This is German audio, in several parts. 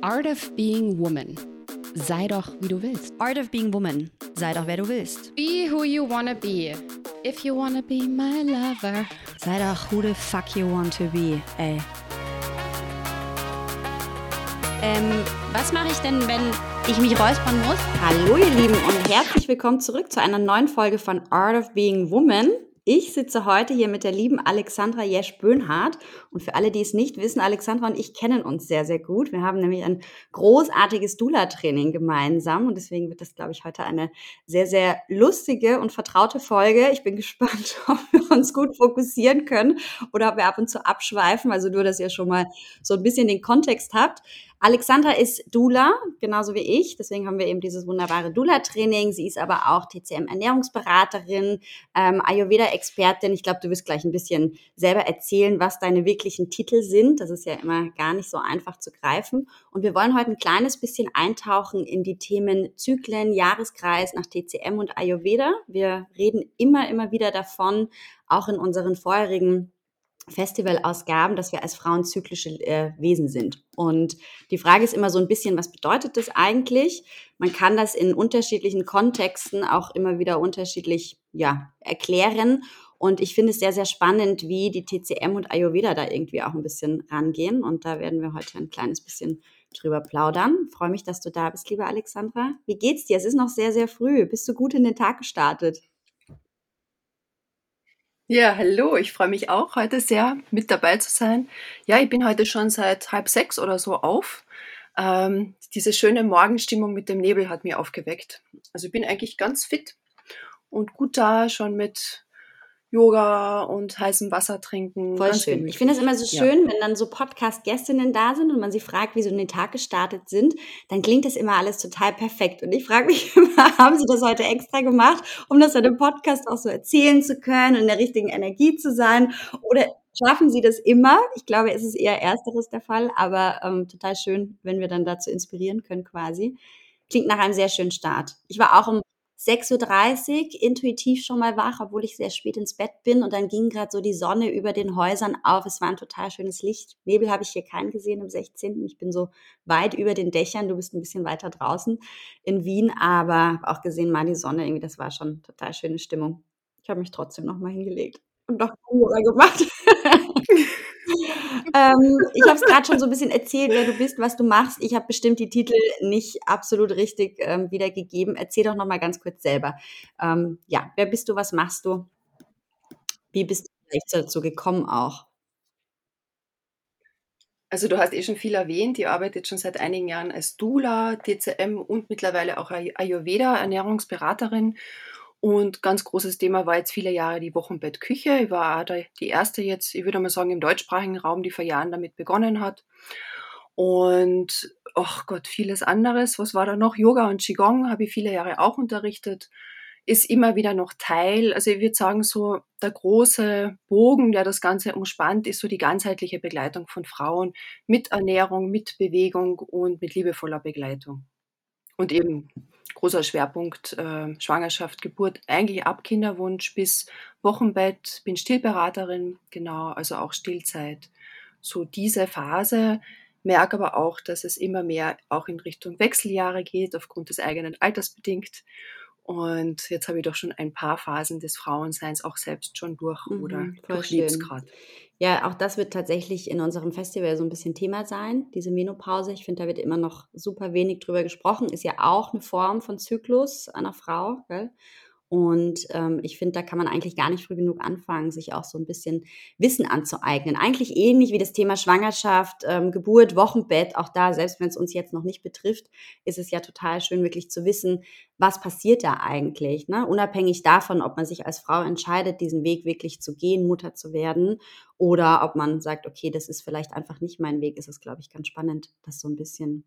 Art of Being Woman. Sei doch, wie du willst. Art of Being Woman. Sei doch, wer du willst. Be who you wanna be. If you wanna be my lover. Sei doch, who the fuck you want to be, ey. Ähm, was mache ich denn, wenn ich mich räuspern muss? Hallo ihr Lieben und herzlich willkommen zurück zu einer neuen Folge von Art of Being Woman. Ich sitze heute hier mit der lieben Alexandra Jesch-Böhnhardt. Und für alle, die es nicht wissen, Alexandra und ich kennen uns sehr, sehr gut. Wir haben nämlich ein großartiges Dula-Training gemeinsam. Und deswegen wird das, glaube ich, heute eine sehr, sehr lustige und vertraute Folge. Ich bin gespannt, ob wir uns gut fokussieren können oder ob wir ab und zu abschweifen. Also nur, dass ihr schon mal so ein bisschen den Kontext habt. Alexandra ist Dula, genauso wie ich. Deswegen haben wir eben dieses wunderbare Dula-Training. Sie ist aber auch TCM-Ernährungsberaterin, ähm, Ayurveda-Expertin. Ich glaube, du wirst gleich ein bisschen selber erzählen, was deine wirklichen Titel sind. Das ist ja immer gar nicht so einfach zu greifen. Und wir wollen heute ein kleines bisschen eintauchen in die Themen Zyklen, Jahreskreis nach TCM und Ayurveda. Wir reden immer, immer wieder davon, auch in unseren vorherigen Festivalausgaben, dass wir als Frauen zyklische äh, Wesen sind. Und die Frage ist immer so ein bisschen, was bedeutet das eigentlich? Man kann das in unterschiedlichen Kontexten auch immer wieder unterschiedlich ja, erklären. Und ich finde es sehr, sehr spannend, wie die TCM und Ayurveda da irgendwie auch ein bisschen rangehen. Und da werden wir heute ein kleines bisschen drüber plaudern. freue mich, dass du da bist, liebe Alexandra. Wie geht's dir? Es ist noch sehr, sehr früh. Bist du gut in den Tag gestartet? Ja, hallo, ich freue mich auch heute sehr mit dabei zu sein. Ja, ich bin heute schon seit halb sechs oder so auf. Ähm, diese schöne Morgenstimmung mit dem Nebel hat mir aufgeweckt. Also ich bin eigentlich ganz fit und gut da, schon mit Yoga und heißem Wasser trinken. Voll schön. Gemütlich. Ich finde es immer so schön, ja. wenn dann so Podcast-Gästinnen da sind und man sie fragt, wie sie in den Tag gestartet sind, dann klingt das immer alles total perfekt. Und ich frage mich immer, haben sie das heute extra gemacht, um das in dem Podcast auch so erzählen zu können und in der richtigen Energie zu sein? Oder schaffen sie das immer? Ich glaube, es ist eher ersteres der Fall, aber ähm, total schön, wenn wir dann dazu inspirieren können quasi. Klingt nach einem sehr schönen Start. Ich war auch um 6.30 Uhr intuitiv schon mal wach, obwohl ich sehr spät ins Bett bin. Und dann ging gerade so die Sonne über den Häusern auf. Es war ein total schönes Licht. Nebel habe ich hier keinen gesehen am 16. Ich bin so weit über den Dächern. Du bist ein bisschen weiter draußen in Wien, aber auch gesehen mal die Sonne. Irgendwie, das war schon total schöne Stimmung. Ich habe mich trotzdem noch mal hingelegt und noch Yoga gemacht. ähm, ich habe es gerade schon so ein bisschen erzählt, wer du bist, was du machst. Ich habe bestimmt die Titel nicht absolut richtig ähm, wiedergegeben. Erzähl doch noch mal ganz kurz selber. Ähm, ja, wer bist du, was machst du? Wie bist du vielleicht dazu gekommen auch? Also du hast eh schon viel erwähnt, die arbeitet schon seit einigen Jahren als Dula, TCM und mittlerweile auch Ayurveda, Ernährungsberaterin. Und ganz großes Thema war jetzt viele Jahre die Wochenbettküche. Ich war die erste jetzt, ich würde mal sagen, im deutschsprachigen Raum, die vor Jahren damit begonnen hat. Und, ach Gott, vieles anderes. Was war da noch? Yoga und Qigong habe ich viele Jahre auch unterrichtet. Ist immer wieder noch Teil. Also ich würde sagen, so der große Bogen, der das Ganze umspannt, ist so die ganzheitliche Begleitung von Frauen mit Ernährung, mit Bewegung und mit liebevoller Begleitung. Und eben großer Schwerpunkt äh, Schwangerschaft, Geburt, eigentlich ab Kinderwunsch bis Wochenbett, bin Stillberaterin, genau, also auch Stillzeit. So diese Phase, merke aber auch, dass es immer mehr auch in Richtung Wechseljahre geht, aufgrund des eigenen Alters bedingt. Und jetzt habe ich doch schon ein paar Phasen des Frauenseins auch selbst schon durch mhm, oder durchlebe es gerade. Ja, auch das wird tatsächlich in unserem Festival so ein bisschen Thema sein, diese Menopause. Ich finde, da wird immer noch super wenig drüber gesprochen. Ist ja auch eine Form von Zyklus einer Frau. Gell? Und ähm, ich finde, da kann man eigentlich gar nicht früh genug anfangen, sich auch so ein bisschen Wissen anzueignen. Eigentlich ähnlich wie das Thema Schwangerschaft, ähm, Geburt, Wochenbett. Auch da, selbst wenn es uns jetzt noch nicht betrifft, ist es ja total schön, wirklich zu wissen, was passiert da eigentlich. Ne? Unabhängig davon, ob man sich als Frau entscheidet, diesen Weg wirklich zu gehen, Mutter zu werden, oder ob man sagt, okay, das ist vielleicht einfach nicht mein Weg, ist es, glaube ich, ganz spannend, das so ein bisschen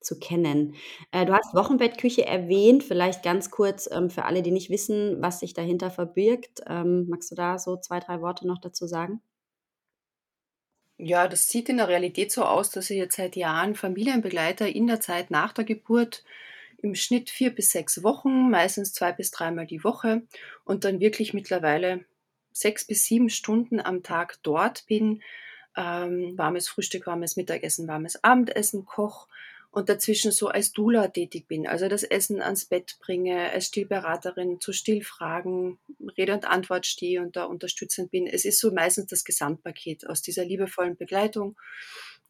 zu kennen. Äh, du hast Wochenbettküche erwähnt, vielleicht ganz kurz ähm, für alle, die nicht wissen, was sich dahinter verbirgt. Ähm, magst du da so zwei, drei Worte noch dazu sagen? Ja, das sieht in der Realität so aus, dass ich jetzt seit Jahren Familienbegleiter in der Zeit nach der Geburt im Schnitt vier bis sechs Wochen, meistens zwei bis dreimal die Woche und dann wirklich mittlerweile sechs bis sieben Stunden am Tag dort bin, ähm, warmes Frühstück, warmes Mittagessen, warmes Abendessen, Koch und dazwischen so als Dula tätig bin, also das Essen ans Bett bringe, als Stillberaterin zu Stillfragen Rede und Antwort stehe und da unterstützend bin. Es ist so meistens das Gesamtpaket aus dieser liebevollen Begleitung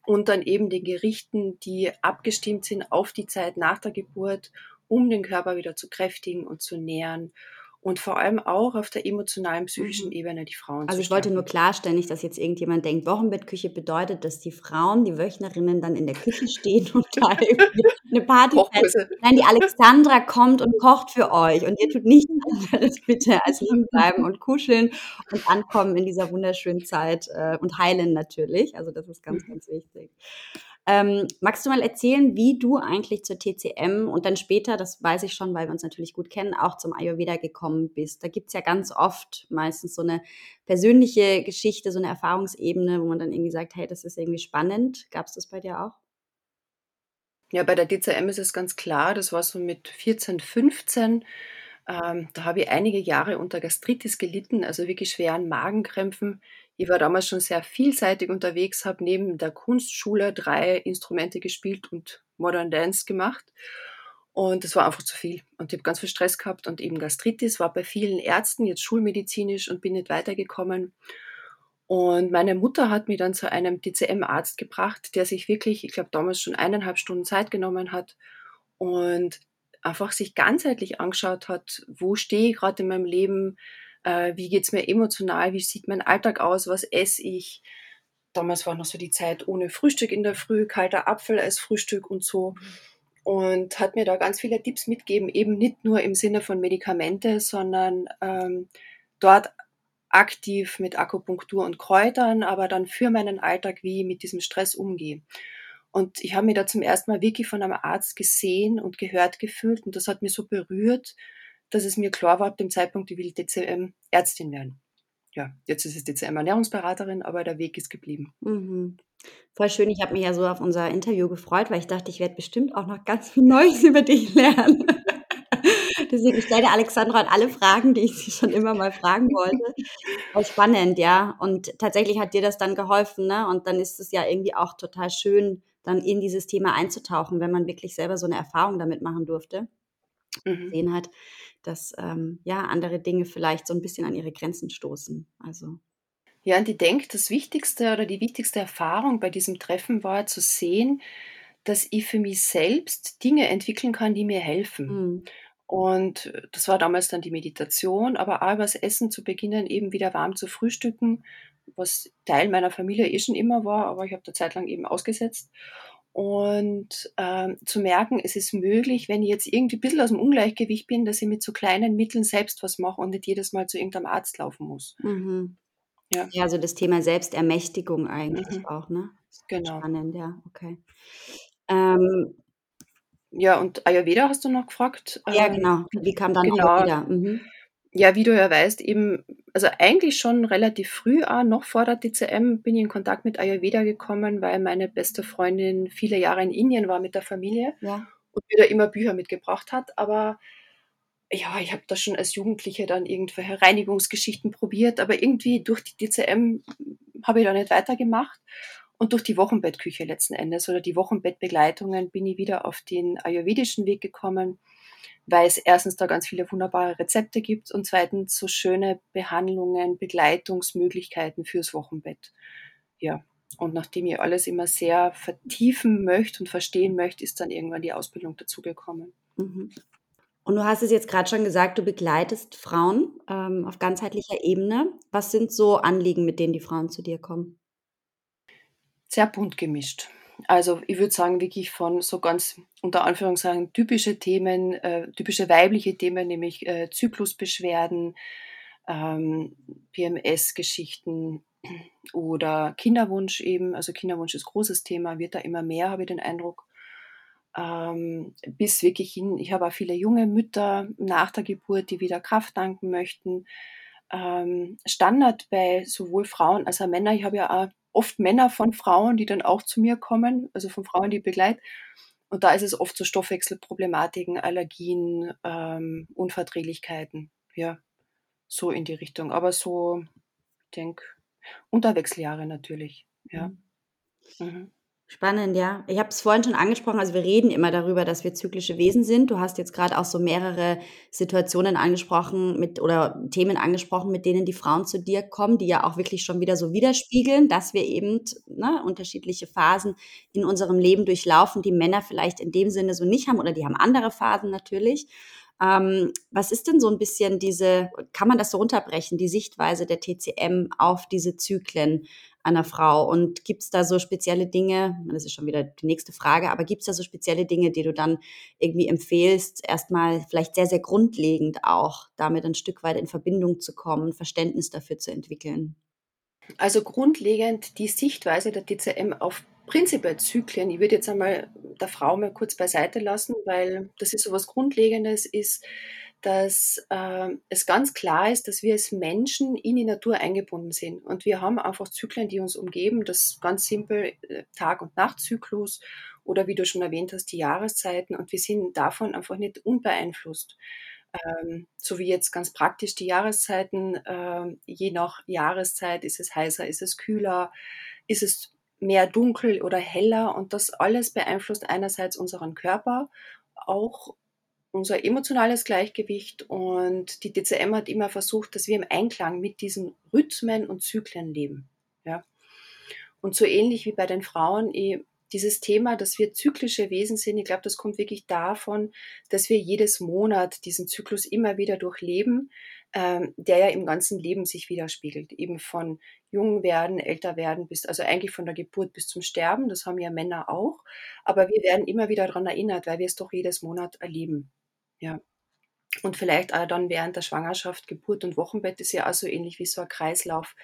und dann eben den Gerichten, die abgestimmt sind auf die Zeit nach der Geburt, um den Körper wieder zu kräftigen und zu nähren und vor allem auch auf der emotionalen, psychischen Mhm. Ebene die Frauen Also ich wollte nur klarstellen, nicht, dass jetzt irgendjemand denkt, Wochenbettküche bedeutet, dass die Frauen, die Wöchnerinnen dann in der Küche stehen und da irgendwie 'ne Partyzeit Kochkurse. nein, die Alexandra kommt und kocht für euch und ihr tut nichts anderes bitte als liegen bleiben und kuscheln und ankommen in dieser wunderschönen Zeit, äh, und heilen natürlich. Also das ist ganz, Mhm. ganz wichtig. Ähm, magst du mal erzählen, wie du eigentlich zur TCM und dann später, das weiß ich schon, weil wir uns natürlich gut kennen, auch zum Ayurveda gekommen bist? Da gibt's ja ganz oft meistens so 'ne persönliche Geschichte, so 'ne Erfahrungsebene, wo man dann irgendwie sagt: „Hey, das ist irgendwie spannend.“ Gab's das bei dir auch? Ja, bei der DCM ist es ganz klar, das war so mit 14, 15. Ähm, da habe ich einige Jahre unter Gastritis gelitten, also wirklich schweren Magenkrämpfen. Ich war damals schon sehr vielseitig unterwegs, habe neben der Kunstschule 3 Instrumente gespielt und Modern Dance gemacht. Und das war einfach zu viel. Und ich habe ganz viel Stress gehabt und eben Gastritis, war bei vielen Ärzten, jetzt schulmedizinisch und bin nicht weitergekommen. Und meine Mutter hat mich dann zu einem DCM-Arzt gebracht, der sich wirklich, ich glaube, damals schon 1,5 Stunden Zeit genommen hat und einfach sich ganzheitlich angeschaut hat: „Wo stehe ich grad in meinem Leben? Äh, wie geht's mir emotional? Wie sieht mein Alltag aus? Was esse ich?“ Damals war noch so die Zeit ohne Frühstück in der Früh, kalter Apfel als Frühstück und so. Und hat mir da ganz viele Tipps mitgegeben, eben nicht nur im Sinne von Medikamente, sondern, ähm, dort aktiv mit Akupunktur und Kräutern, aber dann für meinen Alltag, wie ich mit diesem Stress umgehe. Und ich habe mich da zum ersten Mal wirklich von einem Arzt gesehen und gehört gefühlt und das hat mich so berührt, dass es mir klar war ab dem Zeitpunkt, ich will DCM-Ärztin werden. Ja, jetzt ist es DCM-Ernährungsberaterin, aber der Weg ist geblieben. Mhm. Voll schön. Ich habe mich ja so auf unser Interview gefreut, weil ich dachte, ich werde bestimmt auch noch ganz viel Neues über dich lernen. Deswegen, stelle Alexandra alle Fragen, die ich sie schon immer mal fragen wollte. Voll spannend, ja. Und tatsächlich hat dir das dann geholfen, ne? Und dann ist es ja irgendwie auch total schön, dann in dieses Thema einzutauchen, wenn man wirklich selber so 'ne Erfahrung damit machen durfte. Mhm. Gesehen hat, dass, ähm, ja, andere Dinge vielleicht so 'n bisschen an ihre Grenzen stoßen. Also Ja, und ich denke, das Wichtigste oder die wichtigste Erfahrung bei diesem Treffen war zu sehen, dass ich für mich selbst Dinge entwickeln kann, die mir helfen. Mhm. Und das war damals dann die Meditation, aber auch übers Essen zu beginnen, eben wieder warm zu frühstücken, was Teil meiner Familie eh schon immer war, aber ich habe da zeitlang eben ausgesetzt. Und, ähm, zu merken, es ist möglich, wenn ich jetzt irgendwie bisschen aus'm Ungleichgewicht bin, dass ich mit so kleinen Mitteln selbst was mache und nicht jedes Mal zu irgendeinem Arzt laufen muss. Mhm. Ja. Ja, so das Thema Selbstermächtigung eigentlich Mhm. auch, ne? Genau. Spannend, ja, okay. Ähm Ja, und Ayurveda hast du noch gefragt? Ja, Ähm, genau. wie Wie kam dann genau. Ayurveda? Mhm. Ja, wie du ja weißt, eben also eigentlich schon relativ früh auch, noch vor der DCM bin ich in Kontakt mit Ayurveda gekommen, weil meine beste Freundin viele Jahre in Indien war mit der Familie Ja. und mir da immer Bücher mitgebracht hat. Aber ja, ich habe da schon als Jugendliche dann irgendwelche Reinigungsgeschichten probiert, aber irgendwie durch die DCM habe ich da nicht weitergemacht. Und durch die Wochenbettküche letzten Endes oder die Wochenbettbegleitungen bin ich wieder auf den ayurvedischen Weg gekommen, weil es erstens da ganz viele wunderbare Rezepte gibt und zweitens so schöne Behandlungen, Begleitungsmöglichkeiten fürs Wochenbett. Ja, und nachdem ich alles immer sehr vertiefen möchte und verstehen möchte, ist dann irgendwann die Ausbildung dazugekommen. Mhm. Und du hast es jetzt grad schon gesagt, du begleitest Frauen, ähm, auf ganzheitlicher Ebene. Was sind so Anliegen, mit denen die Frauen zu dir kommen? Sehr bunt gemischt. Also, ich würde sagen, wirklich von so ganz unter Anführungszeichen typische Themen, äh, typische weibliche Themen, nämlich, äh, Zyklusbeschwerden, ähm, PMS-Geschichten oder Kinderwunsch eben. Also, Kinderwunsch ist großes Thema, wird da immer mehr, habe ich den Eindruck. Ähm, bis wirklich hin ich habe auch viele junge Mütter nach der Geburt, die wieder Kraft tanken möchten. Ähm, Standard bei sowohl Frauen als auch Männer ich habe ja auch oft Männer von Frauen, die dann auch zu mir kommen, also von Frauen, die ich begleite. Und da ist es oft so Stoffwechselproblematiken, Allergien, ähm, Unverträglichkeiten. Ja, so in die Richtung. Aber so, ich denke unter Wechseljahre natürlich. Ja. Mhm. mhm. Spannend, ja. Ich habe es vorhin schon angesprochen, also wir reden immer darüber, dass wir zyklische Wesen sind. Du hast jetzt gerade auch so mehrere Situationen angesprochen mit oder Themen angesprochen, mit denen die Frauen zu dir kommen, die ja auch wirklich schon wieder so widerspiegeln, dass wir eben ne, unterschiedliche Phasen in unserem Leben durchlaufen, die Männer vielleicht in dem Sinne so nicht haben oder die haben andere Phasen natürlich. Ähm, was ist denn so ein bisschen diese, kann man das so runterbrechen, die Sichtweise der TCM auf diese Zyklen? einer Frau? Und gibt es da so spezielle Dinge, das ist schon wieder die nächste Frage, aber gibt es da so spezielle Dinge, die du dann irgendwie empfehlst, erstmal vielleicht sehr, sehr grundlegend auch damit ein Stück weit in Verbindung zu kommen, Verständnis dafür zu entwickeln? Also grundlegend die Sichtweise der DCM auf prinzipiell Zyklen, ich würde jetzt einmal der Frau mal kurz beiseite lassen, weil das ist so was Grundlegendes, ist, dass äh, es ganz klar ist, dass wir als Menschen in die Natur eingebunden sind. Und wir haben einfach Zyklen, die uns umgeben. Das ganz simpel äh, Tag- und Nachtzyklus oder wie du schon erwähnt hast, die Jahreszeiten. Und wir sind davon einfach nicht unbeeinflusst. Ähm, so wie jetzt ganz praktisch die Jahreszeiten. Äh, je nach Jahreszeit ist es heißer, ist es kühler, ist es mehr dunkel oder heller. Und das alles beeinflusst einerseits unseren Körper, auch unser emotionales Gleichgewicht und die DCM hat immer versucht, dass wir im Einklang mit diesen Rhythmen und Zyklen leben. Ja. Und so ähnlich wie bei den Frauen, eh, dieses Thema, dass wir zyklische Wesen sind, ich glaube, das kommt wirklich davon, dass wir jedes Monat diesen Zyklus immer wieder durchleben, ähm, der ja im ganzen Leben sich widerspiegelt. Eben von jung werden, älter werden, bis, also eigentlich von der Geburt bis zum Sterben, das haben ja Männer auch. Aber wir werden immer wieder daran erinnert, weil wir es doch jedes Monat erleben. Ja. Und vielleicht auch dann während der Schwangerschaft, Geburt und Wochenbett ist ja auch so ähnlich wie so ein Kreislauf,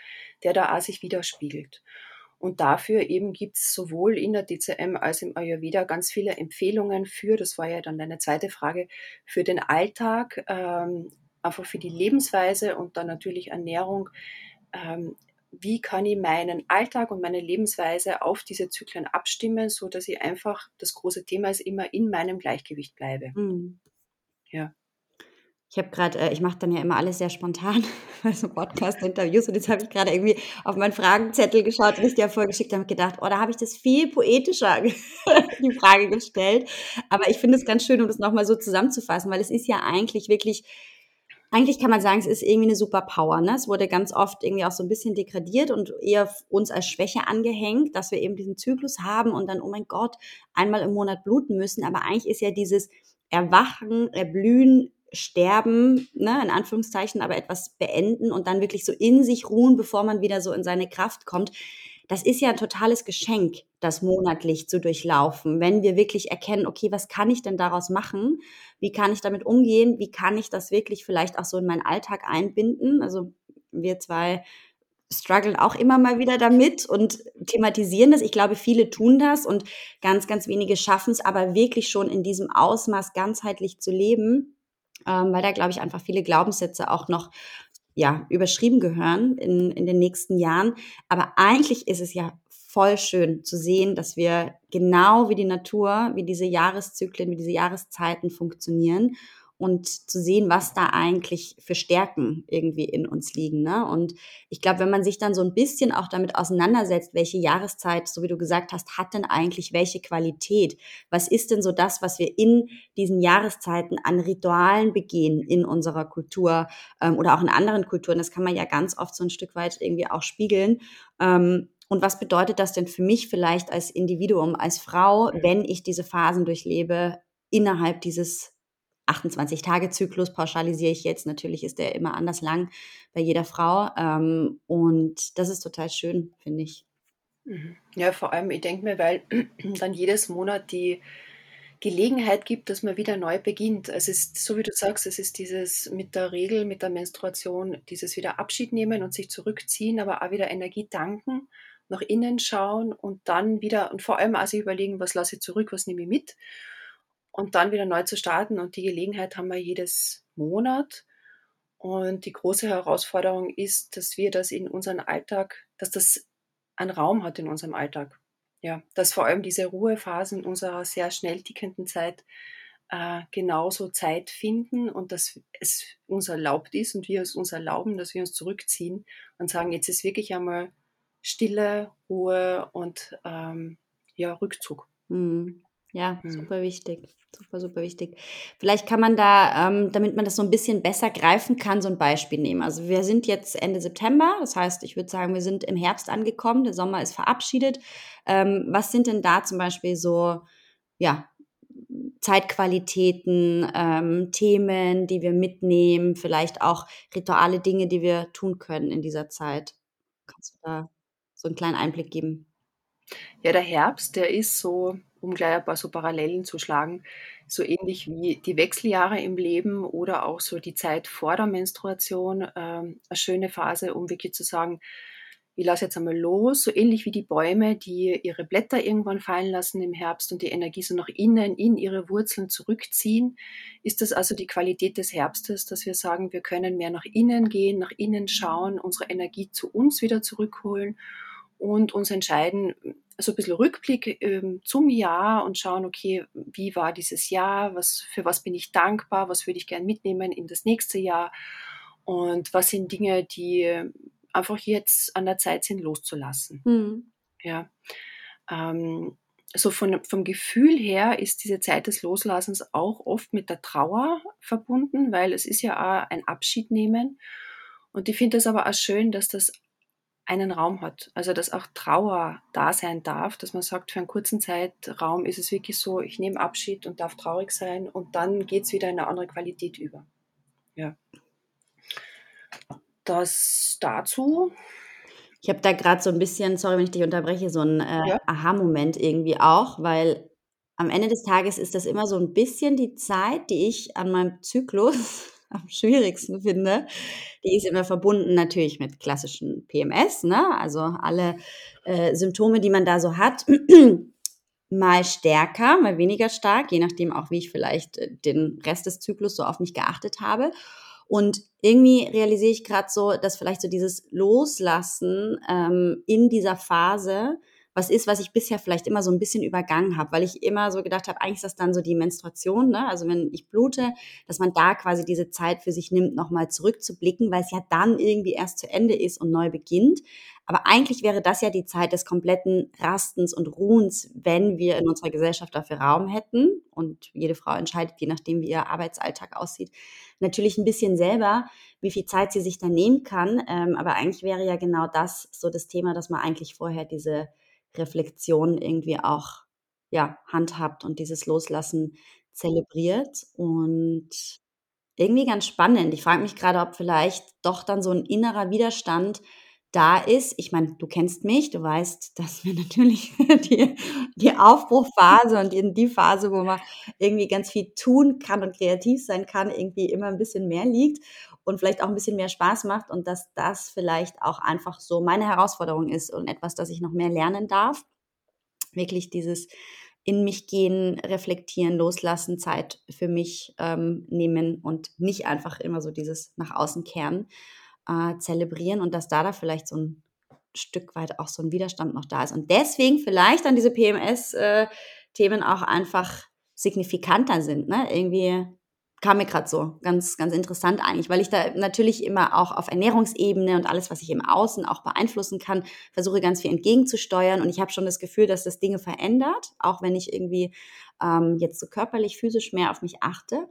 der da auch sich widerspiegelt. Und dafür eben gibt es sowohl in der DCM als im Ayurveda ganz viele Empfehlungen für, das war ja dann deine zweite Frage, für den Alltag, ähm, einfach für die Lebensweise und dann natürlich Ernährung. Ähm, wie kann ich meinen Alltag und meine Lebensweise auf diese Zyklen abstimmen, so dass ich einfach, das große Thema ist immer in meinem Gleichgewicht bleibe. Mhm. Ja. Ich habe gerade, äh, ich mache dann ja immer alles sehr spontan bei so Podcast-Interviews und jetzt habe ich gerade irgendwie auf meinen Fragenzettel geschaut, den ich dir vorgeschickt habe gedacht, oh, da habe ich das viel poetischer die Frage gestellt. Aber ich finde es ganz schön, um das nochmal so zusammenzufassen, weil es ist ja eigentlich wirklich, eigentlich kann man sagen, es ist irgendwie eine Superpower. Ne? Es wurde ganz oft irgendwie auch so ein bisschen degradiert und eher uns als Schwäche angehängt, dass wir eben diesen Zyklus haben und dann, oh mein Gott, einmal im Monat bluten müssen. Aber eigentlich ist ja dieses erwachen, erblühen, sterben, ne, in Anführungszeichen, aber etwas beenden und dann wirklich so in sich ruhen, bevor man wieder so in seine Kraft kommt. Das ist ja ein totales Geschenk, das monatlich zu durchlaufen, wenn wir wirklich erkennen, okay, was kann ich denn daraus machen? Wie kann ich damit umgehen? Wie kann ich das wirklich vielleicht auch so in meinen Alltag einbinden? Also wir zwei strugglen auch immer mal wieder damit und thematisieren das. Ich glaube, viele tun das und ganz, ganz wenige schaffen es, aber wirklich schon in diesem Ausmaß ganzheitlich zu leben, ähm, weil da, glaube ich, einfach viele Glaubenssätze auch noch ja, überschrieben gehören in, in den nächsten Jahren. Aber eigentlich ist es ja voll schön zu sehen, dass wir genau wie die Natur, wie diese Jahreszyklen, wie diese Jahreszeiten funktionieren und zu sehen, was da eigentlich für Stärken irgendwie in uns liegen. Ne? Und ich glaube, wenn man sich dann so ein bisschen auch damit auseinandersetzt, welche Jahreszeit, so wie du gesagt hast, hat denn eigentlich welche Qualität? Was ist denn so das, was wir in diesen Jahreszeiten an Ritualen begehen in unserer Kultur ähm, oder auch in anderen Kulturen? Das kann man ja ganz oft so ein Stück weit irgendwie auch spiegeln. Ähm, und was bedeutet das denn für mich vielleicht als Individuum, als Frau, wenn ich diese Phasen durchlebe innerhalb dieses 28-Tage-Zyklus pauschalisiere ich jetzt. Natürlich ist der immer anders lang bei jeder Frau. Ähm, und das ist total schön, finde ich. Mhm. Ja, vor allem, ich denke mir, weil dann jedes Monat die Gelegenheit gibt, dass man wieder neu beginnt. Es ist, so wie du sagst, es ist dieses mit der Regel, mit der Menstruation, dieses wieder Abschied nehmen und sich zurückziehen, aber auch wieder Energie danken, nach innen schauen und dann wieder, und vor allem also überlegen, was lasse ich zurück, was nehme ich mit und dann wieder neu zu starten. Und die Gelegenheit haben wir jedes Monat. Und die große Herausforderung ist, dass wir das in unserem Alltag, dass das einen Raum hat in unserem Alltag. Ja, dass vor allem diese Ruhephasen unserer sehr schnell tickenden Zeit äh, genauso Zeit finden und dass es uns erlaubt ist und wir es uns erlauben, dass wir uns zurückziehen und sagen, jetzt ist wirklich einmal Stille, Ruhe und ähm, ja, Rückzug. Mhm. Ja, mhm. super wichtig. Super, super wichtig. Vielleicht kann man da, ähm, damit man das so ein bisschen besser greifen kann, so ein Beispiel nehmen. Also wir sind jetzt Ende September, das heißt, ich würde sagen, wir sind im Herbst angekommen, der Sommer ist verabschiedet. Ähm, was sind denn da zum Beispiel so, ja, Zeitqualitäten, ähm, Themen, die wir mitnehmen, vielleicht auch rituale Dinge, die wir tun können in dieser Zeit? Kannst du da so einen kleinen Einblick geben? Ja, der Herbst, der ist so, um gleich ein paar so Parallelen zu schlagen, so ähnlich wie die Wechseljahre im Leben oder auch so die Zeit vor der Menstruation, ähm, eine schöne Phase, um wirklich zu sagen, ich lasse jetzt einmal los, so ähnlich wie die Bäume, die ihre Blätter irgendwann fallen lassen im Herbst und die Energie so nach innen in ihre Wurzeln zurückziehen, ist das also die Qualität des Herbstes, dass wir sagen, wir können mehr nach innen gehen, nach innen schauen, unsere Energie zu uns wieder zurückholen und uns entscheiden, so ein bisschen Rückblick ähm, zum Jahr und schauen, okay, wie war dieses Jahr, was, für was bin ich dankbar, was würde ich gern mitnehmen in das nächste Jahr und was sind Dinge, die einfach jetzt an der Zeit sind, loszulassen. Mhm. Ja. Ähm, so von, vom Gefühl her ist diese Zeit des Loslassens auch oft mit der Trauer verbunden, weil es ist ja auch ein Abschied nehmen. Und ich finde das aber auch schön, dass das einen Raum hat. Also dass auch Trauer da sein darf, dass man sagt, für einen kurzen Zeitraum ist es wirklich so, ich nehme Abschied und darf traurig sein und dann geht es wieder in eine andere Qualität über. Ja. Das dazu. Ich habe da gerade so ein bisschen, sorry, wenn ich dich unterbreche, so ein äh, ja. Aha-Moment irgendwie auch, weil am Ende des Tages ist das immer so ein bisschen die Zeit, die ich an meinem Zyklus am schwierigsten finde, die ist immer verbunden natürlich mit klassischen PMS, ne? Also alle äh, Symptome, die man da so hat, mal stärker, mal weniger stark, je nachdem auch, wie ich vielleicht äh, den Rest des Zyklus so auf mich geachtet habe. Und irgendwie realisiere ich gerade so, dass vielleicht so dieses Loslassen ähm, in dieser Phase was ist, was ich bisher vielleicht immer so ein bisschen übergangen habe, weil ich immer so gedacht habe, eigentlich ist das dann so die Menstruation, ne? also wenn ich blute, dass man da quasi diese Zeit für sich nimmt, nochmal zurückzublicken, weil es ja dann irgendwie erst zu Ende ist und neu beginnt. Aber eigentlich wäre das ja die Zeit des kompletten Rastens und Ruhens, wenn wir in unserer Gesellschaft dafür Raum hätten. Und jede Frau entscheidet, je nachdem, wie ihr Arbeitsalltag aussieht, natürlich ein bisschen selber, wie viel Zeit sie sich da nehmen kann. Ähm, aber eigentlich wäre ja genau das so das Thema, dass man eigentlich vorher diese Reflexion irgendwie auch ja, handhabt und dieses Loslassen zelebriert. Und irgendwie ganz spannend. Ich frage mich gerade, ob vielleicht doch dann so ein innerer Widerstand da ist. Ich meine, du kennst mich, du weißt, dass mir natürlich die, die Aufbruchphase und die, die Phase, wo man irgendwie ganz viel tun kann und kreativ sein kann, irgendwie immer ein bisschen mehr liegt und vielleicht auch ein bisschen mehr Spaß macht und dass das vielleicht auch einfach so meine Herausforderung ist und etwas, das ich noch mehr lernen darf. Wirklich dieses in mich gehen, reflektieren, loslassen, Zeit für mich ähm, nehmen und nicht einfach immer so dieses nach außen kehren, äh, zelebrieren und dass da da vielleicht so ein Stück weit auch so ein Widerstand noch da ist. Und deswegen vielleicht dann diese PMS-Themen äh, auch einfach signifikanter sind, ne? Irgendwie kam mir gerade so ganz, ganz interessant eigentlich, weil ich da natürlich immer auch auf Ernährungsebene und alles, was ich im Außen auch beeinflussen kann, versuche ganz viel entgegenzusteuern. Und ich habe schon das Gefühl, dass das Dinge verändert, auch wenn ich irgendwie ähm, jetzt so körperlich, physisch mehr auf mich achte.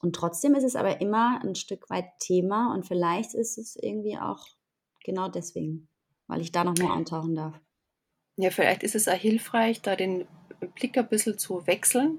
Und trotzdem ist es aber immer ein Stück weit Thema und vielleicht ist es irgendwie auch genau deswegen, weil ich da noch mehr eintauchen darf. Ja, vielleicht ist es auch hilfreich, da den Blick ein bisschen zu wechseln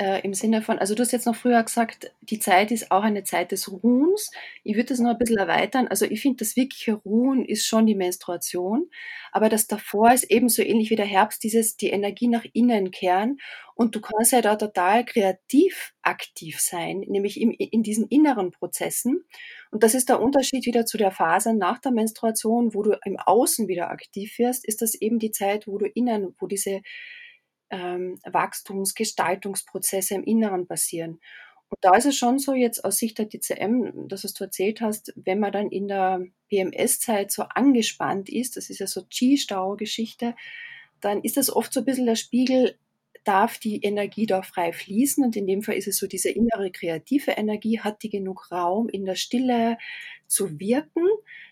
äh, im Sinne von, also du hast jetzt noch früher gesagt, die Zeit ist auch eine Zeit des Ruhens. Ich würde das noch ein bisschen erweitern. Also ich finde, das wirkliche Ruhen ist schon die Menstruation, aber das davor ist ebenso ähnlich wie der Herbst, dieses die Energie nach innen kehren und du kannst ja da total kreativ aktiv sein, nämlich im, in diesen inneren Prozessen. Und das ist der Unterschied wieder zu der Phase nach der Menstruation, wo du im Außen wieder aktiv wirst, ist das eben die Zeit, wo du innen, wo diese ähm, Wachstumsgestaltungsprozesse im Inneren passieren. Und da ist es schon so jetzt aus Sicht der DCM, das was du erzählt hast, wenn man dann in der PMS-Zeit so angespannt ist, das ist ja so Qi-Stau-Geschichte, dann ist das oft so ein bisschen der Spiegel darf die Energie da frei fließen und in dem Fall ist es so, diese innere kreative Energie, hat die genug Raum in der Stille zu wirken,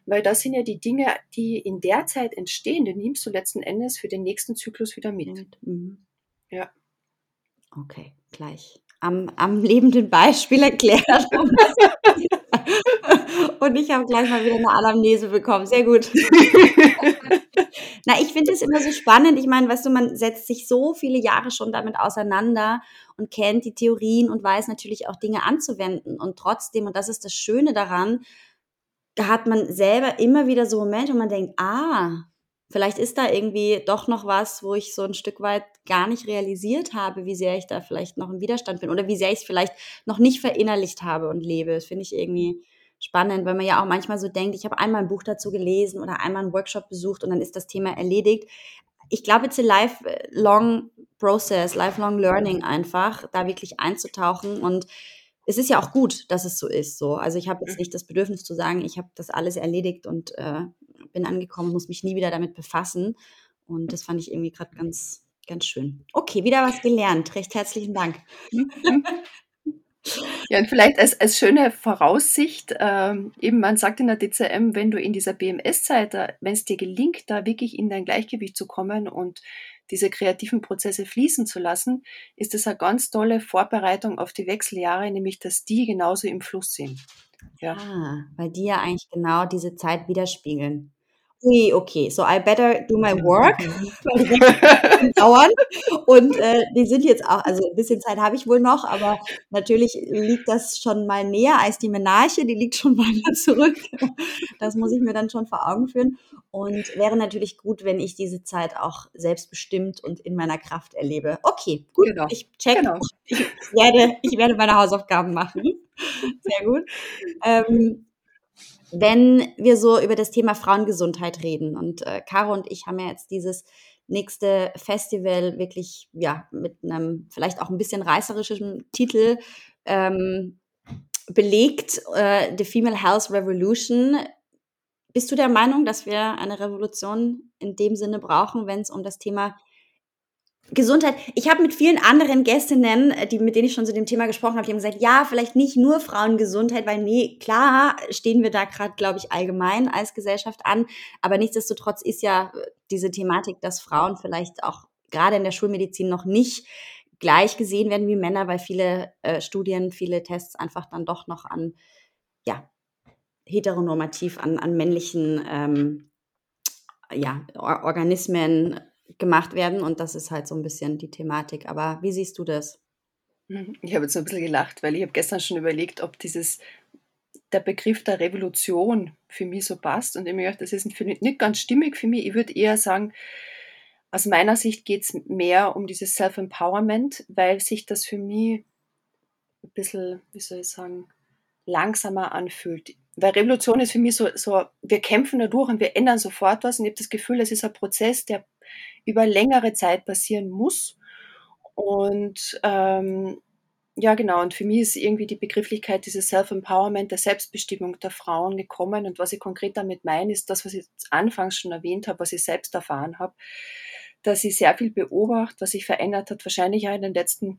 weil das sind ja die Dinge, die in der Zeit entstehen, die nimmst du letzten Endes für den nächsten Zyklus wieder mit. Mhm. Ja. Okay, gleich. Am, am lebenden Beispiel erklärt. Und ich habe gleich mal wieder eine Alamnese bekommen. Sehr gut. Na, ich finde es immer so spannend. Ich meine, weißt du, man setzt sich so viele Jahre schon damit auseinander und kennt die Theorien und weiß natürlich auch Dinge anzuwenden. Und trotzdem, und das ist das Schöne daran, da hat man selber immer wieder so Momente, wo man denkt, ah, vielleicht ist da irgendwie doch noch was, wo ich so ein Stück weit gar nicht realisiert habe, wie sehr ich da vielleicht noch im Widerstand bin oder wie sehr ich es vielleicht noch nicht verinnerlicht habe und lebe. Das finde ich irgendwie spannend, weil man ja auch manchmal so denkt, ich habe einmal ein Buch dazu gelesen oder einmal einen Workshop besucht und dann ist das Thema erledigt. Ich glaube, it's a lifelong process, lifelong learning einfach, da wirklich einzutauchen und es ist ja auch gut, dass es so ist. So. Also ich habe jetzt mhm. nicht das Bedürfnis zu sagen, ich habe das alles erledigt und äh, bin angekommen, muss mich nie wieder damit befassen. Und das fand ich irgendwie gerade ganz, ganz schön. Okay, wieder was gelernt. Recht herzlichen Dank. Ja, und vielleicht als, als schöne Voraussicht, ähm, eben man sagt in der DCM, wenn du in dieser BMS-Zeit, wenn es dir gelingt, da wirklich in dein Gleichgewicht zu kommen und diese kreativen Prozesse fließen zu lassen, ist das eine ganz tolle Vorbereitung auf die Wechseljahre, nämlich dass die genauso im Fluss sind. Ja. Ah, weil die ja eigentlich genau diese Zeit widerspiegeln. Ui, okay, so I better do my work, dauern. Und äh, die sind jetzt auch, also ein bisschen Zeit habe ich wohl noch, aber natürlich liegt das schon mal näher als die Menarche, die liegt schon weiter zurück. Das muss ich mir dann schon vor Augen führen. Und wäre natürlich gut, wenn ich diese Zeit auch selbstbestimmt und in meiner Kraft erlebe. Okay, gut, genau. ich check. Genau. Ich, werde, ich werde meine Hausaufgaben machen. Sehr gut. Ähm, wenn wir so über das Thema Frauengesundheit reden. Und äh, Caro und ich haben ja jetzt dieses nächste Festival wirklich ja mit einem vielleicht auch ein bisschen reißerischen Titel ähm, belegt, äh, The Female Health Revolution. Bist du der Meinung, dass wir eine Revolution in dem Sinne brauchen, wenn es um das Thema Gesundheit. Ich habe mit vielen anderen Gästinnen, äh, die, mit denen ich schon zu dem Thema gesprochen habe, die haben gesagt, ja, vielleicht nicht nur Frauengesundheit, weil nee, klar stehen wir da gerade, glaube ich, allgemein als Gesellschaft an. Aber nichtsdestotrotz ist ja äh, diese Thematik, dass Frauen vielleicht auch gerade in der Schulmedizin noch nicht gleich gesehen werden wie Männer, weil viele äh, Studien, viele Tests einfach dann doch noch an, ja, heteronormativ, an, an männlichen ähm, ja, Organismen gemacht werden und das ist halt so ein bisschen die Thematik. Aber wie siehst du das? Mhm. Ich habe jetzt ein bisschen gelacht, weil ich habe gestern schon überlegt, ob dieses der Begriff der Revolution für mich so passt und ich mir gedacht, das ist nicht ganz stimmig für mich. Ich würde eher sagen, aus meiner Sicht geht es mehr um dieses Self-Empowerment, weil sich das für mich ein bisschen, wie soll ich sagen, langsamer anfühlt. Weil Revolution ist für mich so, so wir kämpfen da durch und wir ändern sofort was und ich habe das Gefühl, es ist ein Prozess, der über längere Zeit passieren muss. Und ähm, ja, genau. Und für mich ist irgendwie die Begrifflichkeit dieses Self-Empowerment, der Selbstbestimmung der Frauen gekommen. Und was ich konkret damit meine, ist das, was ich anfangs schon erwähnt habe, was ich selbst erfahren habe, dass ich sehr viel beobachte, was sich verändert hat, wahrscheinlich auch in den letzten,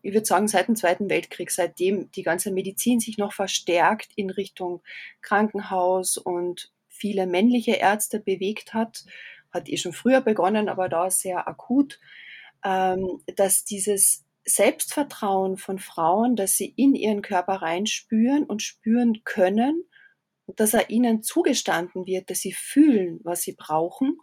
ich würde sagen, seit dem Zweiten Weltkrieg, seitdem die ganze Medizin sich noch verstärkt in Richtung Krankenhaus und viele männliche Ärzte bewegt hat hat eh schon früher begonnen, aber da sehr akut, ähm, dass dieses Selbstvertrauen von Frauen, dass sie in ihren Körper reinspüren und spüren können, dass er ihnen zugestanden wird, dass sie fühlen, was sie brauchen,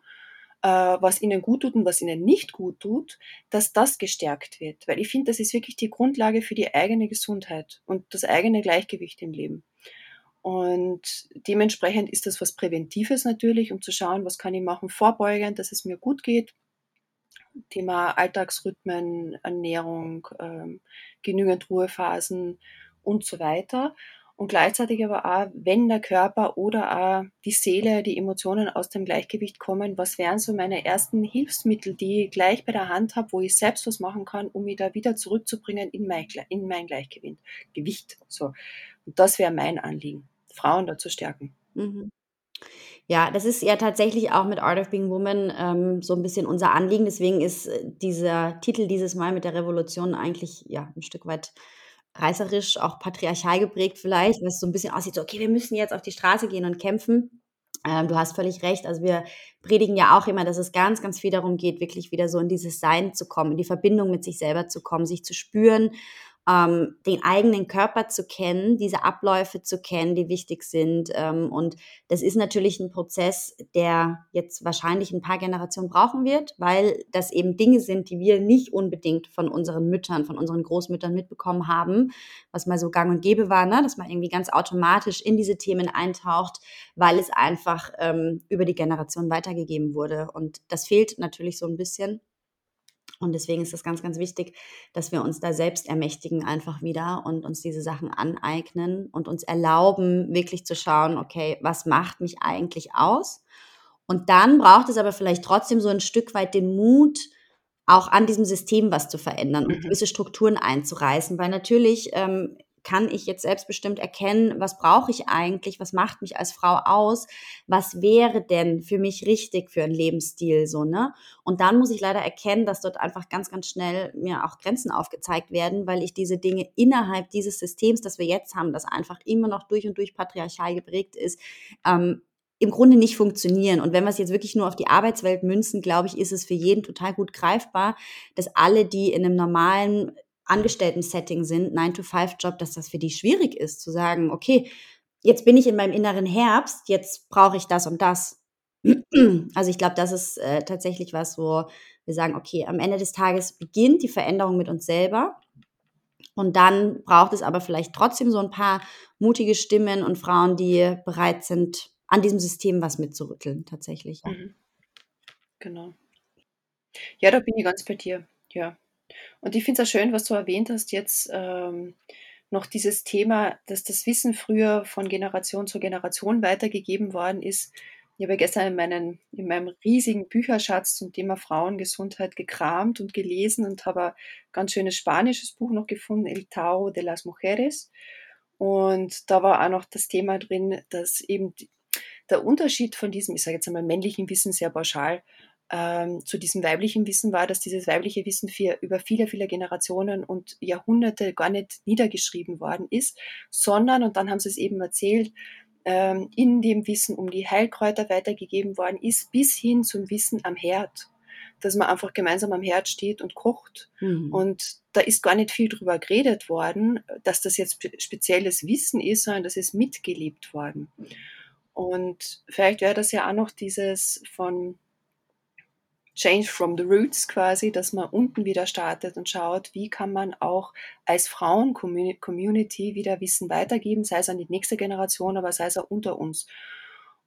äh, was ihnen gut tut und was ihnen nicht gut tut, dass das gestärkt wird. Weil ich finde, das ist wirklich die Grundlage für die eigene Gesundheit und das eigene Gleichgewicht im Leben. Und dementsprechend ist das was Präventives natürlich, um zu schauen, was kann ich machen, vorbeugend, dass es mir gut geht. Thema Alltagsrhythmen, Ernährung, ähm, genügend Ruhephasen und so weiter. Und gleichzeitig aber auch, wenn der Körper oder auch die Seele, die Emotionen aus dem Gleichgewicht kommen, was wären so meine ersten Hilfsmittel, die ich gleich bei der Hand habe, wo ich selbst was machen kann, um mich da wieder zurückzubringen in mein, in mein Gleichgewicht. So. Und das wäre mein Anliegen. Frauen dazu stärken. Mhm. Ja, das ist ja tatsächlich auch mit Art of Being Woman ähm, so ein bisschen unser Anliegen. Deswegen ist äh, dieser Titel dieses Mal mit der Revolution eigentlich ja ein Stück weit reißerisch, auch patriarchal geprägt vielleicht, was so ein bisschen aussieht, so, okay, wir müssen jetzt auf die Straße gehen und kämpfen. Ähm, du hast völlig recht. Also wir predigen ja auch immer, dass es ganz, ganz viel darum geht, wirklich wieder so in dieses Sein zu kommen, in die Verbindung mit sich selber zu kommen, sich zu spüren ähm, den eigenen Körper zu kennen, diese Abläufe zu kennen, die wichtig sind. Ähm, und das ist natürlich ein Prozess, der jetzt wahrscheinlich ein paar Generationen brauchen wird, weil das eben Dinge sind, die wir nicht unbedingt von unseren Müttern, von unseren Großmüttern mitbekommen haben, was mal so gang und gäbe war, ne? dass man irgendwie ganz automatisch in diese Themen eintaucht, weil es einfach ähm, über die Generation weitergegeben wurde. Und das fehlt natürlich so ein bisschen. Und deswegen ist es ganz, ganz wichtig, dass wir uns da selbst ermächtigen einfach wieder und uns diese Sachen aneignen und uns erlauben, wirklich zu schauen, okay, was macht mich eigentlich aus? Und dann braucht es aber vielleicht trotzdem so ein Stück weit den Mut, auch an diesem System was zu verändern und mhm. gewisse Strukturen einzureißen, weil natürlich ähm, kann ich jetzt selbstbestimmt erkennen, was brauche ich eigentlich, was macht mich als Frau aus, was wäre denn für mich richtig für einen Lebensstil so, ne? Und dann muss ich leider erkennen, dass dort einfach ganz, ganz schnell mir auch Grenzen aufgezeigt werden, weil ich diese Dinge innerhalb dieses Systems, das wir jetzt haben, das einfach immer noch durch und durch patriarchal geprägt ist, ähm, im Grunde nicht funktionieren. Und wenn wir es jetzt wirklich nur auf die Arbeitswelt münzen, glaube ich, ist es für jeden total gut greifbar, dass alle, die in einem normalen Angestellten-Setting sind, 9-to-5-Job, dass das für die schwierig ist, zu sagen, okay, jetzt bin ich in meinem inneren Herbst, jetzt brauche ich das und das. Also ich glaube, das ist äh, tatsächlich was, wo wir sagen, okay, am Ende des Tages beginnt die Veränderung mit uns selber. Und dann braucht es aber vielleicht trotzdem so ein paar mutige Stimmen und Frauen, die bereit sind, an diesem System was mitzurütteln, tatsächlich. Mhm. Genau. Ja, da bin ich ganz bei dir. Ja. Und ich finde es auch schön, was du erwähnt hast, jetzt ähm, noch dieses Thema, dass das Wissen früher von Generation zu Generation weitergegeben worden ist. Ich habe gestern in, meinen, in meinem riesigen Bücherschatz zum Thema Frauengesundheit gekramt und gelesen und habe ein ganz schönes spanisches Buch noch gefunden, El Tao de las Mujeres. Und da war auch noch das Thema drin, dass eben der Unterschied von diesem, ich sage jetzt einmal männlichen Wissen sehr pauschal, ähm, zu diesem weiblichen Wissen war, dass dieses weibliche Wissen für, über viele, viele Generationen und Jahrhunderte gar nicht niedergeschrieben worden ist, sondern, und dann haben sie es eben erzählt, ähm, in dem Wissen um die Heilkräuter weitergegeben worden ist, bis hin zum Wissen am Herd dass man einfach gemeinsam am Herd steht und kocht. Mhm. Und da ist gar nicht viel drüber geredet worden, dass das jetzt spezielles Wissen ist, sondern das ist mitgelebt worden. Und vielleicht wäre das ja auch noch dieses von Change from the Roots quasi, dass man unten wieder startet und schaut, wie kann man auch als Frauen-Community wieder Wissen weitergeben, sei es an die nächste Generation, aber sei es auch unter uns.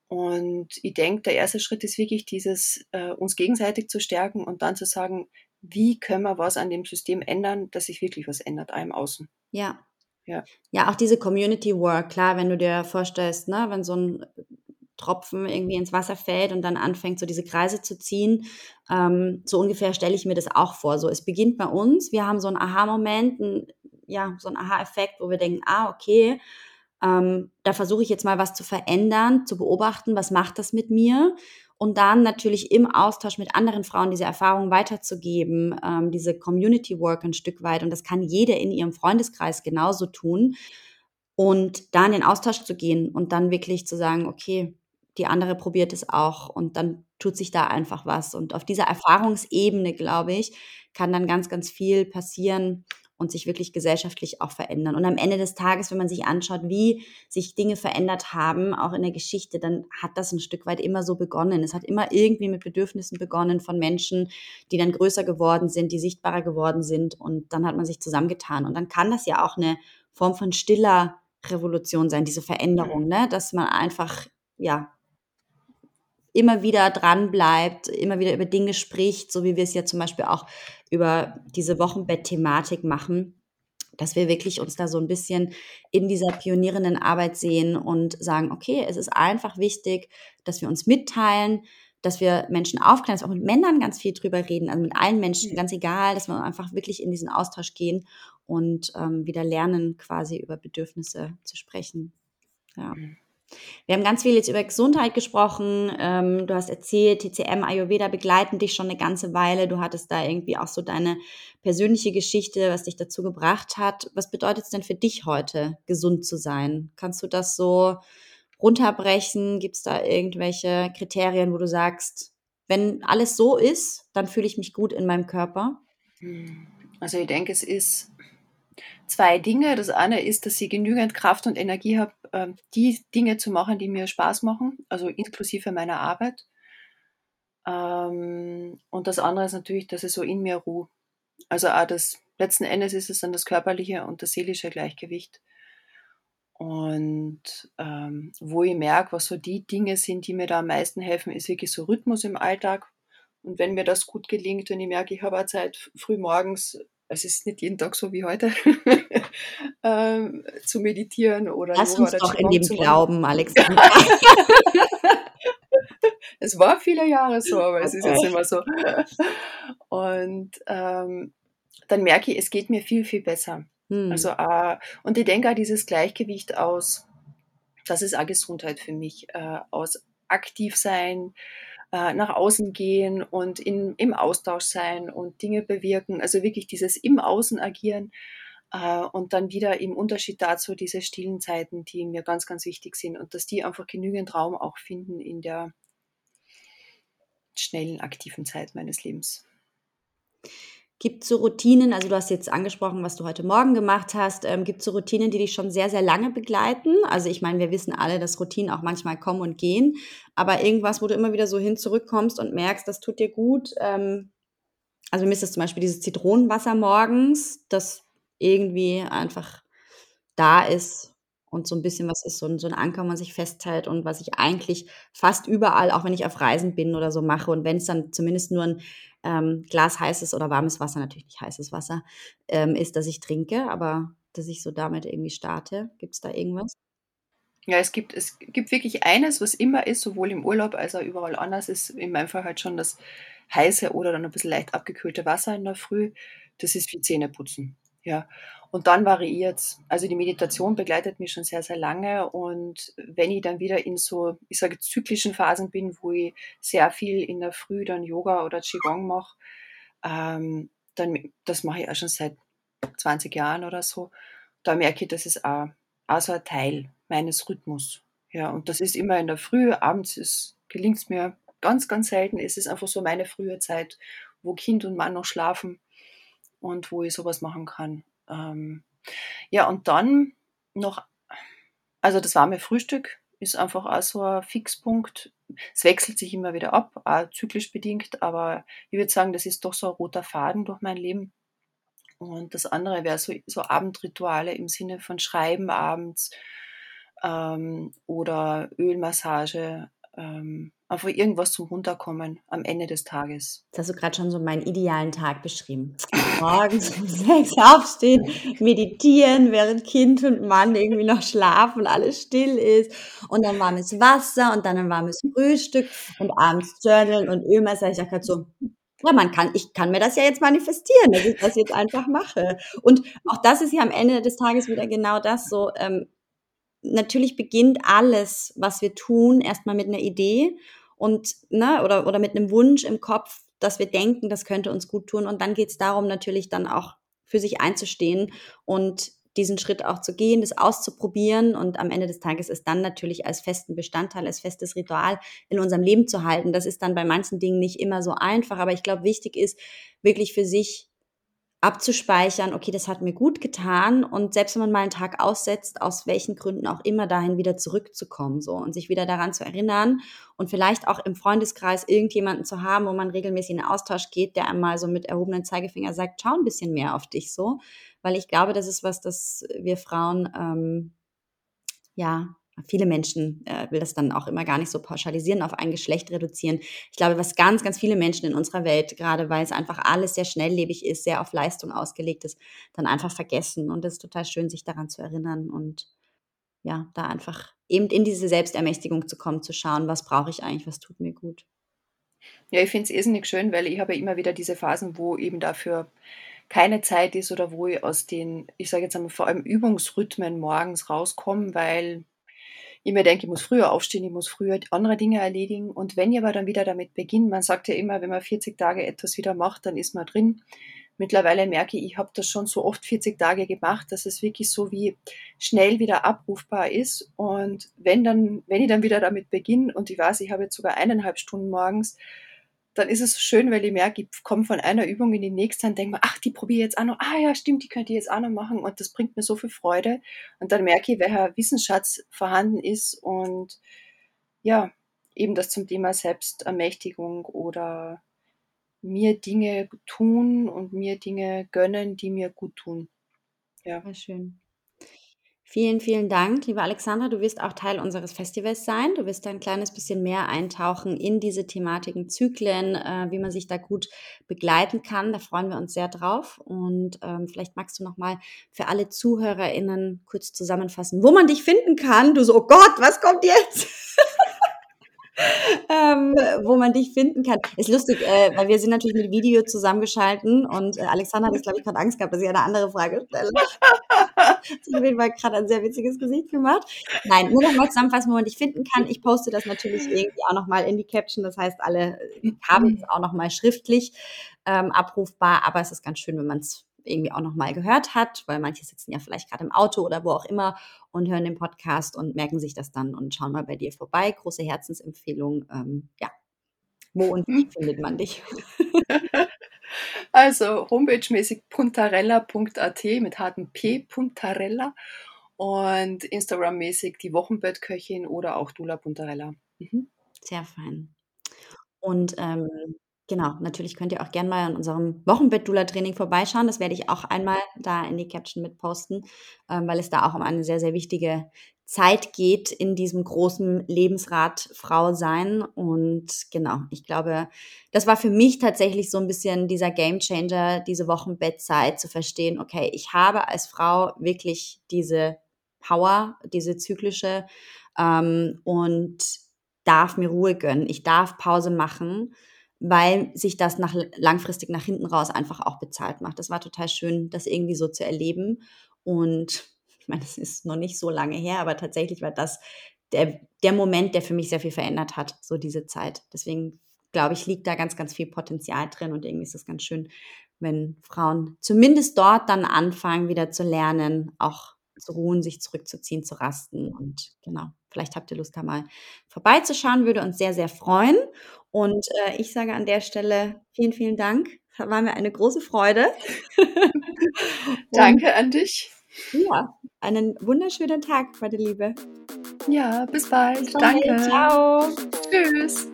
Und ich denke, der erste Schritt ist wirklich dieses, äh, uns gegenseitig zu stärken und dann zu sagen, wie können wir was an dem System ändern, dass sich wirklich was ändert, einem Außen. Ja. Ja. ja, auch diese Community Work, klar, wenn du dir vorstellst, ne, wenn so ein Tropfen irgendwie ins Wasser fällt und dann anfängt, so diese Kreise zu ziehen. Ähm, so ungefähr stelle ich mir das auch vor. So, es beginnt bei uns. Wir haben so einen Aha-Moment, ja, so einen Aha-Effekt, wo wir denken, ah, okay, ähm, da versuche ich jetzt mal was zu verändern, zu beobachten, was macht das mit mir? Und dann natürlich im Austausch mit anderen Frauen diese Erfahrungen weiterzugeben, ähm, diese Community Work ein Stück weit. Und das kann jede in ihrem Freundeskreis genauso tun. Und da in den Austausch zu gehen und dann wirklich zu sagen, okay, die andere probiert es auch und dann tut sich da einfach was. Und auf dieser Erfahrungsebene, glaube ich, kann dann ganz, ganz viel passieren und sich wirklich gesellschaftlich auch verändern. Und am Ende des Tages, wenn man sich anschaut, wie sich Dinge verändert haben, auch in der Geschichte, dann hat das ein Stück weit immer so begonnen. Es hat immer irgendwie mit Bedürfnissen begonnen von Menschen, die dann größer geworden sind, die sichtbarer geworden sind und dann hat man sich zusammengetan. Und dann kann das ja auch eine Form von stiller Revolution sein, diese Veränderung, ne? dass man einfach ja immer wieder dran bleibt, immer wieder über Dinge spricht, so wie wir es ja zum Beispiel auch über diese Wochenbett-Thematik machen, dass wir wirklich uns da so ein bisschen in dieser pionierenden Arbeit sehen und sagen, okay, es ist einfach wichtig, dass wir uns mitteilen, dass wir Menschen aufklären, dass wir auch mit Männern ganz viel drüber reden, also mit allen Menschen, ganz egal, dass wir einfach wirklich in diesen Austausch gehen und ähm, wieder lernen, quasi über Bedürfnisse zu sprechen. Ja. Mhm. Wir haben ganz viel jetzt über Gesundheit gesprochen. Ähm, du hast erzählt, TCM, Ayurveda begleiten dich schon eine ganze Weile. Du hattest da irgendwie auch so deine persönliche Geschichte, was dich dazu gebracht hat. Was bedeutet es denn für dich heute, gesund zu sein? Kannst du das so runterbrechen? Gibt es da irgendwelche Kriterien, wo du sagst, wenn alles so ist, dann fühle ich mich gut in meinem Körper? Also ich denke, es ist zwei Dinge. Das eine ist, dass ich genügend Kraft und Energie habe, ähm, die Dinge zu machen, die mir Spaß machen, also inklusive meiner Arbeit. Ähm, und das andere ist natürlich, dass ich so in mir ruhe. Also auch das, letzten Endes ist es dann das körperliche und das seelische Gleichgewicht. Und ähm, wo ich merke, was so die Dinge sind, die mir da am meisten helfen, ist wirklich so Rhythmus im Alltag. Und wenn mir das gut gelingt und ich merke, ich habe auch Zeit früh morgens, es ist nicht jeden Tag so wie heute, ähm, zu meditieren oder Lass Yoga uns doch in dem glauben, Alexander. es war viele Jahre so, aber es ist jetzt nicht mehr so. Und ähm, dann merke ich, es geht mir viel, viel besser. Hm. Also, äh, und ich denke auch dieses Gleichgewicht aus, das ist auch Gesundheit für mich, äh, aus aktiv sein, nach außen gehen und in, im Austausch sein und Dinge bewirken. Also wirklich dieses im Außen agieren äh, und dann wieder im Unterschied dazu diese stillen Zeiten, die mir ganz, ganz wichtig sind und dass die einfach genügend Raum auch finden in der schnellen, aktiven Zeit meines Lebens. Gibt es so Routinen, also du hast jetzt angesprochen, was du heute Morgen gemacht hast, ähm, gibt es so Routinen, die dich schon sehr, sehr lange begleiten? Also ich meine, wir wissen alle, dass Routinen auch manchmal kommen und gehen, aber irgendwas, wo du immer wieder so hin zurückkommst und merkst, das tut dir gut. Ähm, also mir ist das zum Beispiel dieses Zitronenwasser morgens, das irgendwie einfach da ist und so ein bisschen was ist, so ein, so ein Anker, wo man sich festhält und was ich eigentlich fast überall, auch wenn ich auf Reisen bin oder so mache und wenn es dann zumindest nur ein ähm, Glas heißes oder warmes Wasser, natürlich nicht heißes Wasser, ähm, ist, dass ich trinke, aber dass ich so damit irgendwie starte. Gibt es da irgendwas? Ja, es gibt, es gibt wirklich eines, was immer ist, sowohl im Urlaub als auch überall anders, ist in meinem Fall halt schon das heiße oder dann ein bisschen leicht abgekühlte Wasser in der Früh. Das ist wie Zähneputzen. Ja, und dann variiert. Also die Meditation begleitet mich schon sehr, sehr lange. Und wenn ich dann wieder in so, ich sage zyklischen Phasen bin, wo ich sehr viel in der Früh dann Yoga oder Qigong mache, ähm, dann, das mache ich auch schon seit 20 Jahren oder so, da merke ich, das ist auch, auch so ein Teil meines Rhythmus. Ja, und das ist immer in der Früh, abends gelingt es mir ganz, ganz selten. Es ist einfach so meine frühe Zeit, wo Kind und Mann noch schlafen und wo ich sowas machen kann. Ähm, ja, und dann noch, also das warme Frühstück ist einfach auch so ein Fixpunkt. Es wechselt sich immer wieder ab, auch zyklisch bedingt, aber ich würde sagen, das ist doch so ein roter Faden durch mein Leben. Und das andere wäre so, so Abendrituale im Sinne von Schreiben abends ähm, oder Ölmassage, ähm, einfach irgendwas zum Runterkommen am Ende des Tages. Das hast du gerade schon so meinen idealen Tag beschrieben. Morgens um sechs aufstehen, meditieren, während Kind und Mann irgendwie noch schlafen und alles still ist. Und dann warmes Wasser und dann ein warmes Frühstück und abends Journal und Ölmassage. Ich dachte gerade so, ja, man kann, ich kann mir das ja jetzt manifestieren, dass ich das jetzt einfach mache. Und auch das ist ja am Ende des Tages wieder genau das so. Ähm, natürlich beginnt alles, was wir tun, erstmal mit einer Idee und ne, oder, oder mit einem Wunsch im Kopf, dass wir denken, das könnte uns gut tun. Und dann geht es darum, natürlich dann auch für sich einzustehen und diesen Schritt auch zu gehen, das auszuprobieren und am Ende des Tages ist dann natürlich als festen Bestandteil, als festes Ritual in unserem Leben zu halten. Das ist dann bei manchen Dingen nicht immer so einfach, aber ich glaube, wichtig ist wirklich für sich abzuspeichern, okay, das hat mir gut getan. Und selbst wenn man mal einen Tag aussetzt, aus welchen Gründen auch immer dahin wieder zurückzukommen so und sich wieder daran zu erinnern und vielleicht auch im Freundeskreis irgendjemanden zu haben, wo man regelmäßig in Austausch geht, der einmal so mit erhobenen Zeigefinger sagt, schau ein bisschen mehr auf dich so, weil ich glaube, das ist was, das wir Frauen ähm, ja viele Menschen äh, will das dann auch immer gar nicht so pauschalisieren, auf ein Geschlecht reduzieren. Ich glaube, was ganz, ganz viele Menschen in unserer Welt, gerade weil es einfach alles sehr schnelllebig ist, sehr auf Leistung ausgelegt ist, dann einfach vergessen. Und es ist total schön, sich daran zu erinnern und ja, da einfach eben in diese Selbstermächtigung zu kommen, zu schauen, was brauche ich eigentlich, was tut mir gut. Ja, ich finde es irrsinnig schön, weil ich habe ja immer wieder diese Phasen, wo eben dafür keine Zeit ist oder wo ich aus den, ich sage jetzt einmal vor allem Übungsrhythmen morgens rauskomme, weil ich mir denke, ich muss früher aufstehen, ich muss früher andere Dinge erledigen. Und wenn ich aber dann wieder damit beginne, man sagt ja immer, wenn man 40 Tage etwas wieder macht, dann ist man drin. Mittlerweile merke ich, ich habe das schon so oft 40 Tage gemacht, dass es wirklich so wie schnell wieder abrufbar ist. Und wenn dann, wenn ich dann wieder damit beginne und ich weiß, ich habe jetzt sogar eineinhalb Stunden morgens, dann ist es schön, weil ich merke, ich komme von einer Übung in die nächste und denke mir, ach, die probiere ich jetzt auch noch, ah ja, stimmt, die könnte ich jetzt auch noch machen und das bringt mir so viel Freude. Und dann merke ich, welcher Wissensschatz vorhanden ist und ja, eben das zum Thema Selbstermächtigung oder mir Dinge tun und mir Dinge gönnen, die mir gut tun. Ja. Sehr schön. Vielen, vielen Dank, liebe Alexandra. Du wirst auch Teil unseres Festivals sein. Du wirst ein kleines bisschen mehr eintauchen in diese Thematiken, Zyklen, äh, wie man sich da gut begleiten kann. Da freuen wir uns sehr drauf. Und ähm, vielleicht magst du noch mal für alle ZuhörerInnen kurz zusammenfassen, wo man dich finden kann. Du so, oh Gott, was kommt jetzt? ähm, wo man dich finden kann. Ist lustig, äh, weil wir sind natürlich mit Video zusammengeschalten und äh, Alexander hat jetzt, glaube ich, gerade Angst gehabt, dass ich eine andere Frage stelle. auf jeden Fall gerade ein sehr witziges Gesicht gemacht. Nein, nur noch mal zusammenfassen, wo man dich finden kann. Ich poste das natürlich irgendwie auch noch mal in die Caption. Das heißt, alle haben es auch noch mal schriftlich ähm, abrufbar. Aber es ist ganz schön, wenn man es irgendwie auch noch mal gehört hat, weil manche sitzen ja vielleicht gerade im Auto oder wo auch immer und hören den Podcast und merken sich das dann und schauen mal bei dir vorbei. Große Herzensempfehlung. Ähm, ja, wo und wie findet man dich? Also homepagemäßig puntarella.at mit hartem P, Puntarella und Instagram-mäßig die Wochenbettköchin oder auch Dula Puntarella. Mhm. Sehr fein. Und ähm, Genau, natürlich könnt ihr auch gerne mal an unserem Wochenbett-Dula-Training vorbeischauen. Das werde ich auch einmal da in die Caption mit posten, ähm, weil es da auch um eine sehr, sehr wichtige Zeit geht in diesem großen Lebensrad Frau sein. Und genau, ich glaube, das war für mich tatsächlich so ein bisschen dieser Gamechanger, diese Wochenbettzeit zu verstehen, okay, ich habe als Frau wirklich diese Power, diese zyklische ähm, und darf mir Ruhe gönnen. Ich darf Pause machen weil sich das nach, langfristig nach hinten raus einfach auch bezahlt macht. Das war total schön, das irgendwie so zu erleben. Und ich meine, das ist noch nicht so lange her, aber tatsächlich war das der, der Moment, der für mich sehr viel verändert hat, so diese Zeit. Deswegen glaube ich, liegt da ganz, ganz viel Potenzial drin und irgendwie ist es ganz schön, wenn Frauen zumindest dort dann anfangen, wieder zu lernen, auch zu ruhen, sich zurückzuziehen, zu rasten. Und genau, vielleicht habt ihr Lust, da mal vorbeizuschauen, würde uns sehr, sehr freuen. Und äh, ich sage an der Stelle vielen, vielen Dank. Das war mir eine große Freude. Danke an dich. Ja, einen wunderschönen Tag, meine Liebe. Ja, bis bald. Bis bald. Danke. Ciao. Tschüss.